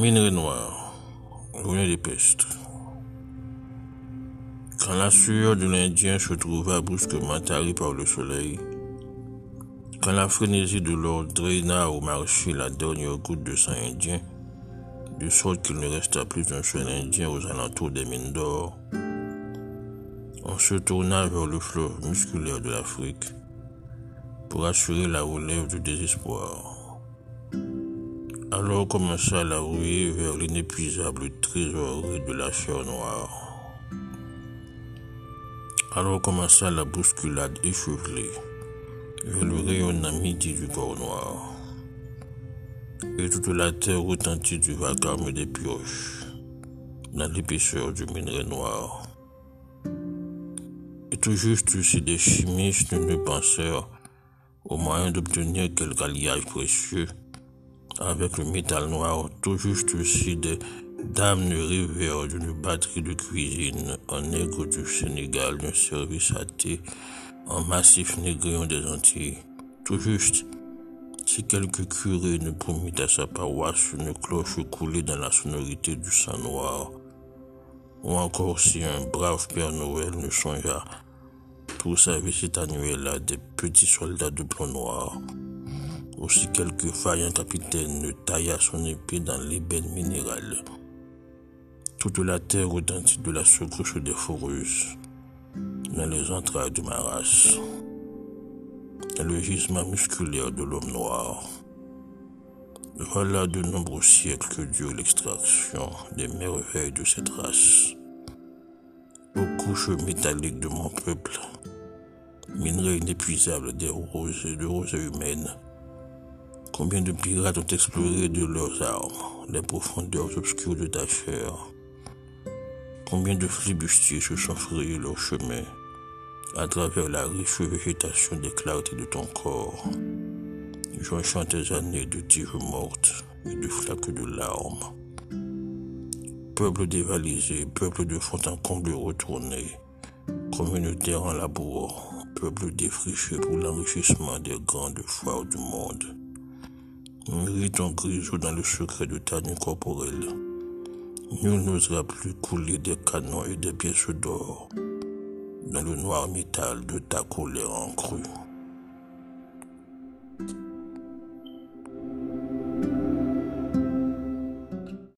Minerai noir, loin des pestes. Quand la sueur de l'Indien se trouva brusquement tarie par le soleil, quand la frénésie de l'ordre draina au marché la dernière goutte de sang indien, de sorte qu'il ne resta plus un seul Indien aux alentours des mines d'or, on se tourna vers le fleuve musculaire de l'Afrique pour assurer la relève du désespoir. Alors commença la ruée vers l'inépuisable trésorerie de la chair noire. Alors commença la bousculade échevelée vers le rayonnant midi du corps noir. Et toute la terre retentit du vacarme des pioches dans l'épaisseur du minerai noir. Et tout juste si des chimistes ne pensèrent au moyen d'obtenir quelque alliage précieux avec le métal noir, tout juste aussi des dames rêvèrent d'une batterie de cuisine en nègre du Sénégal, d'un service à thé en massif négrion des Antilles. Tout juste, si quelque curé ne promit à sa paroisse une cloche coulée dans la sonorité du sang noir, ou encore si un brave Père Noël ne songea pour sa visite annuelle à des petits soldats de plomb noir, aussi quelque faillant capitaine ne tailla son épée dans l'ébène minéral. Toute la terre retentit de la secousse des foreuses dans les entrailles de ma race, le gisement musculaire de l'homme noir. Voilà de nombreux siècles que dure l'extraction des merveilles de cette race. Aux couches métalliques de mon peuple, minerai inépuisable des roses et de roses humaines, Combien de pirates ont exploré de leurs armes les profondeurs obscures de ta chair Combien de flibustiers se sont frayés leur chemin à travers la riche végétation des clartés de ton corps? Jonchant tes années de tiges mortes et de flaques de larmes. Peuple dévalisé, peuple de fond en comble retourné, communautaire en labour, peuple défriché pour l'enrichissement des grandes foires du monde. Mérite ton grisou dans le secret de ta nuit corporelle. Nul n'osera plus couler des canons et des pièces d'or dans le noir métal de ta colère en crue.